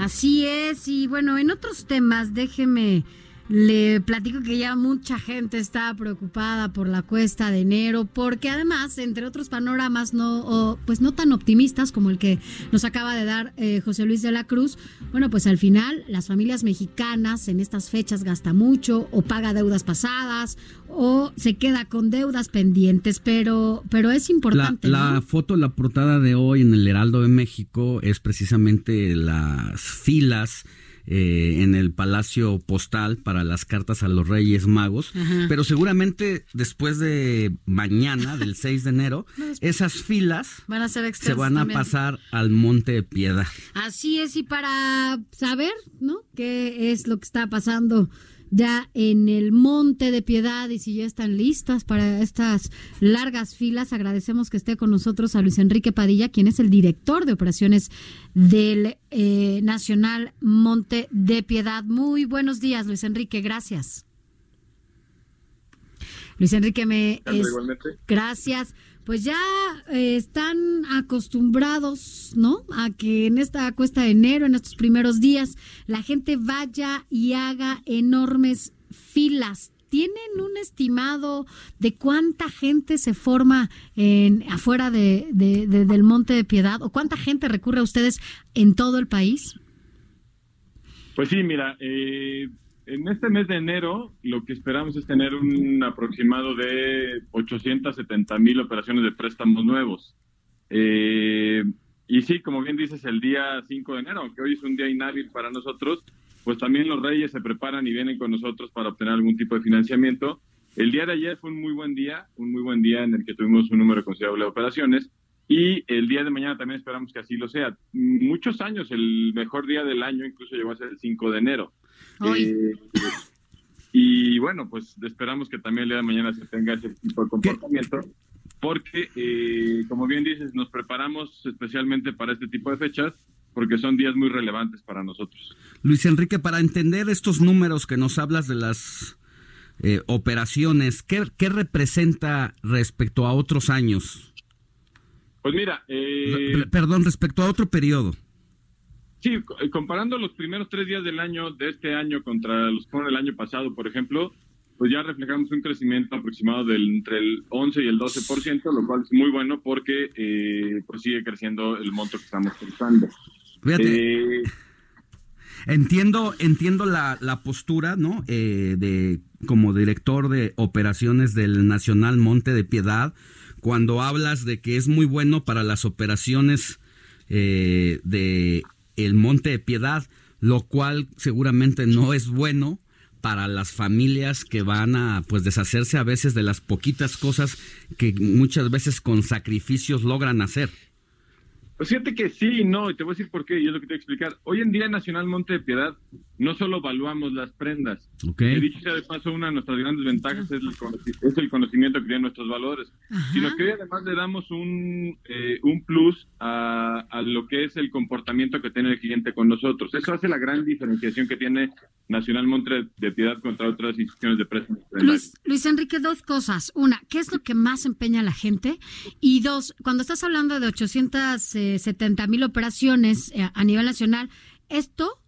Así es, y bueno, en otros temas, déjeme Le platico que ya mucha gente está preocupada por la cuesta de enero, porque además, entre otros panoramas no, pues no tan optimistas como el que nos acaba de dar eh, José Luis de la Cruz, bueno, pues al final las familias mexicanas en estas fechas gasta mucho o paga deudas pasadas o se queda con deudas pendientes, pero, pero es importante. La, la foto, la portada de hoy en el Heraldo de México es precisamente las filas eh, en el Palacio Postal para las cartas a los Reyes Magos, pero seguramente después de mañana, del 6 de enero, esas filas van a ser se van a pasar al Monte de Piedad. Así es, y para saber, ¿no? ¿Qué es lo que está pasando? Ya en el Monte de Piedad y si ya están listas para estas largas filas, agradecemos que esté con nosotros a Luis Enrique Padilla, quien es el director de operaciones del eh, Nacional Monte de Piedad. Muy buenos días, Luis Enrique, gracias. Luis Enrique me es, gracias pues ya eh, están acostumbrados, ¿no? A que en esta cuesta de enero, en estos primeros días, la gente vaya y haga enormes filas. ¿Tienen un estimado de cuánta gente se forma en, afuera de, del Monte de Piedad o cuánta gente recurre a ustedes en todo el país? Pues sí, mira, eh, en este mes de enero lo que esperamos es tener un aproximado de 870 mil operaciones de préstamos nuevos. Eh, y sí, como bien dices, el día 5 de enero, aunque hoy es un día inhábil para nosotros, pues también los reyes se preparan y vienen con nosotros para obtener algún tipo de financiamiento. El día de ayer fue un muy buen día, un muy buen día en el que tuvimos un número considerable de operaciones. Y el día de mañana también esperamos que así lo sea. Muchos años, el mejor día del año incluso llegó a ser el 5 de enero. Eh, y bueno, pues esperamos que también el día de mañana se tenga ese tipo de comportamiento, porque, eh, como bien dices, nos preparamos especialmente para este tipo de fechas, porque son días muy relevantes para nosotros. Luis Enrique, para entender estos números que nos hablas de las eh, operaciones, ¿qué, ¿qué, representa respecto a otros años? Pues mira, perdón, respecto a otro periodo. Sí, eh, comparando los primeros tres días del año, de este año contra los que fueron el año pasado, por ejemplo, pues ya reflejamos un crecimiento aproximado del entre el 11 y el 12%, lo cual es muy bueno porque eh, pues sigue creciendo el monto que estamos pensando. Fíjate. Eh, entiendo, entiendo la, la postura, ¿no? de como director de operaciones del Nacional Monte de Piedad, cuando hablas de que es muy bueno para las operaciones de el Monte de Piedad, lo cual seguramente no es bueno para las familias que van a pues deshacerse a veces de las poquitas cosas que muchas veces con sacrificios logran hacer. Pues fíjate que sí y no, y te voy a decir por qué, y es lo que te voy a explicar. Hoy en día en Nacional Monte de Piedad no solo evaluamos las prendas. Okay. He dicho sea de paso, una de nuestras grandes ventajas es el, conocimiento que tienen nuestros valores, sino que además le damos un, eh, un plus a, a, lo que es el comportamiento que tiene el cliente con nosotros. Eso hace la gran diferenciación que tiene Nacional Monte de Piedad contra otras instituciones de préstamos. Luis, Luis Enrique, dos cosas. Una, ¿qué es lo que más empeña a la gente? Y dos, cuando estás hablando de 800... 70 mil operaciones eh, a nivel nacional. Esto,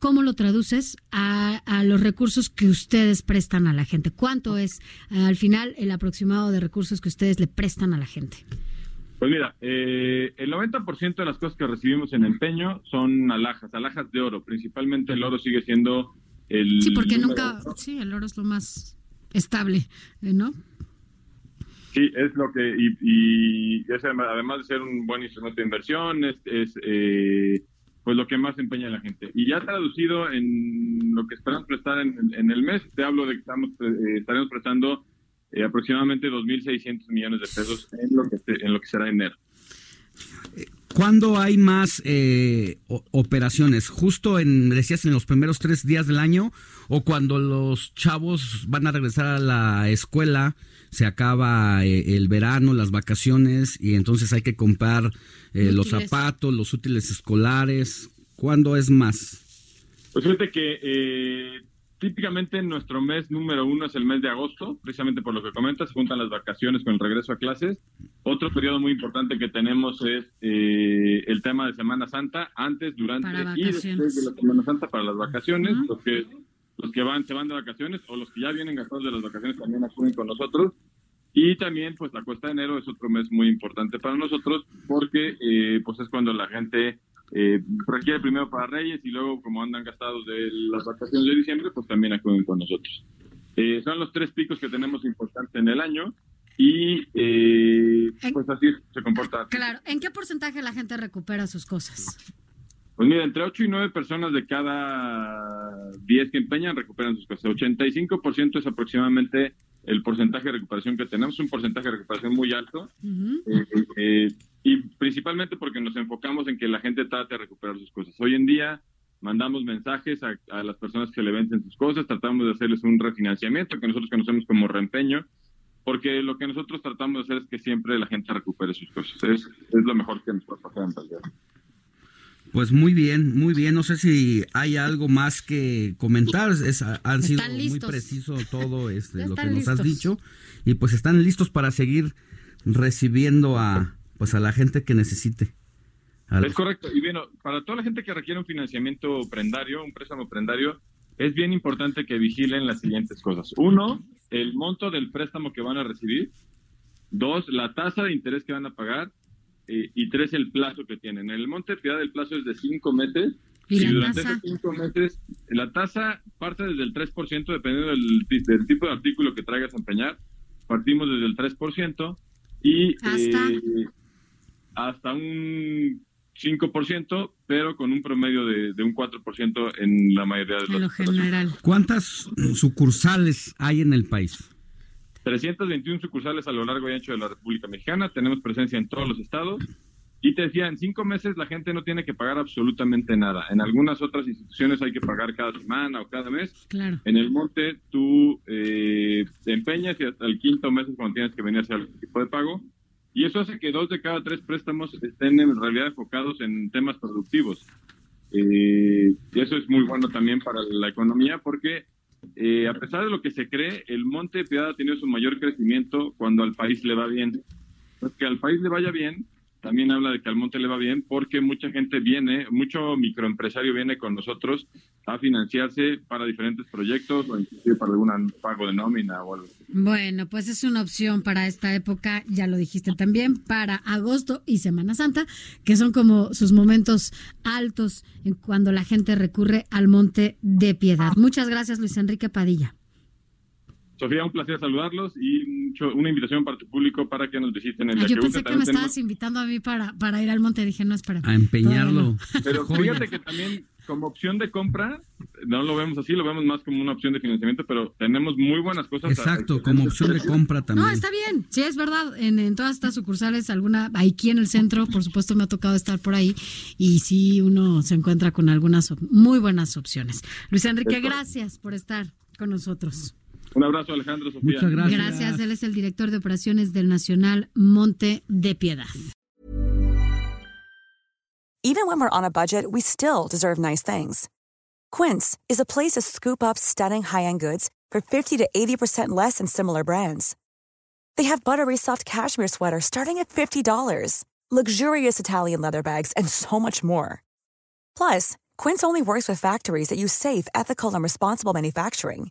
¿cómo lo traduces a, los recursos que ustedes prestan a la gente? ¿Cuánto es al final el aproximado de recursos que ustedes le prestan a la gente? Pues mira, eh, el 90% de las cosas que recibimos en empeño son alhajas, alhajas de oro. Principalmente el oro sigue siendo el... Sí, porque nunca... Sí, el oro es lo más estable, eh, ¿no? Sí, es lo que, y, además de ser un buen instrumento de inversión, es, eh, pues lo que más empeña la gente. Y ya traducido en lo que esperamos prestar en, el mes, te hablo de que estamos, eh, estaremos prestando eh, aproximadamente 2.600 millones de pesos en lo que, en lo que será enero. ¿Cuándo hay más eh, operaciones? ¿Justo en, decías, en los primeros tres días del año? ¿O cuando los chavos van a regresar a la escuela, se acaba eh, el verano, las vacaciones, y entonces hay que comprar eh, los zapatos, los útiles escolares? ¿Cuándo es más? Pues fíjate que Típicamente nuestro mes número uno es el mes de agosto, precisamente por lo que comentas, se juntan las vacaciones con el regreso a clases. Otro periodo muy importante que tenemos es eh, el tema de Semana Santa, antes, durante y después de la Semana Santa para las vacaciones. Los que los que van se van de vacaciones o los que ya vienen gastados de las vacaciones también acuden con nosotros. Y también, pues la cuesta de enero es otro mes muy importante para nosotros porque eh, pues es cuando la gente eh, requiere primero para Reyes y luego como andan gastados de las vacaciones de diciembre, pues también acuden con nosotros. Eh, son los tres picos que tenemos importantes en el año y eh, pues así se comporta. Claro, ¿en qué porcentaje la gente recupera sus cosas? Pues mira, entre 8 y 9 personas de cada 10 que empeñan recuperan sus cosas. 85% es aproximadamente el porcentaje de recuperación que tenemos, un porcentaje de recuperación muy alto. Y principalmente porque nos enfocamos en que la gente trate de recuperar sus cosas. Hoy en día mandamos mensajes a, las personas que le venden sus cosas, tratamos de hacerles un refinanciamiento que nosotros conocemos como reempeño, porque lo que nosotros tratamos de hacer es que siempre la gente recupere sus cosas. Es, es lo mejor que nos puede pasar en realidad. Pues muy bien, muy bien. No sé si hay algo más que comentar. Es, han sido muy preciso todo este, lo que nos has dicho. Y pues están listos para seguir recibiendo a, pues a la gente que necesite. Es correcto. Y bueno, para toda la gente que requiere un financiamiento prendario, un préstamo prendario, es bien importante que vigilen las siguientes cosas. Uno, el monto del préstamo que van a recibir. Dos, la tasa de interés que van a pagar. Eh, y tres, el plazo que tienen. El monte de piedad del plazo es de cinco meses. Y, durante esos cinco meses, la tasa parte desde el 3%, dependiendo del, del, tipo de artículo que traigas a empeñar. Partimos desde el 3%. Y eh, hasta un 5%, pero con un promedio de, un 4% en la mayoría de los. general. ¿Cuántas sucursales hay en el país? 321 sucursales a lo largo y ancho de la República Mexicana. Tenemos presencia en todos los estados. Y te decía, en cinco meses la gente no tiene que pagar absolutamente nada. En algunas otras instituciones hay que pagar cada semana o cada mes. Claro. En el monte tú eh, te empeñas y hasta el quinto mes es cuando tienes que venir a hacer algún tipo de pago. Y eso hace que dos de cada tres préstamos estén en realidad enfocados en temas productivos. Eh, y eso es muy bueno también para la economía porque eh, a pesar de lo que se cree, el Monte de Piedad ha tenido su mayor crecimiento cuando al país le va bien. Pues que al país le vaya bien también habla de que al monte le va bien porque mucha gente viene, mucho microempresario viene con nosotros a financiarse para diferentes proyectos o inclusive para algún pago de nómina o algo Bueno, pues es una opción para esta época, ya lo dijiste también, para agosto y Semana Santa, que son como sus momentos altos en cuando la gente recurre al Monte de Piedad. Muchas gracias, Luis Enrique Padilla. Sofía, un placer saludarlos y una invitación para tu público para que nos visiten en el Yo pensé que me estabas invitando a mí para, para ir al monte, dije, no, espera. A empeñarlo. Pero fíjate que también como opción de compra, no lo vemos así, lo vemos más como una opción de financiamiento, pero tenemos muy buenas cosas. Exacto, como opción de compra también. No, está bien, sí, es verdad. En, en, todas estas sucursales, alguna, aquí en el centro, por supuesto, me ha tocado estar por ahí y sí, uno se encuentra con algunas muy buenas opciones. Luis Enrique, gracias por estar con nosotros. Un abrazo, Alejandro Sofía. Muchas gracias. Gracias. Él es el director de operaciones del Nacional Monte de Piedad. Even when we're on a budget, we still deserve nice things. Quince is a place to scoop up stunning high-end goods for 50 to 80% less than similar brands. They have buttery soft cashmere sweaters starting at $50, luxurious Italian leather bags, and so much more. Plus, Quince only works with factories that use safe, ethical, and responsible manufacturing.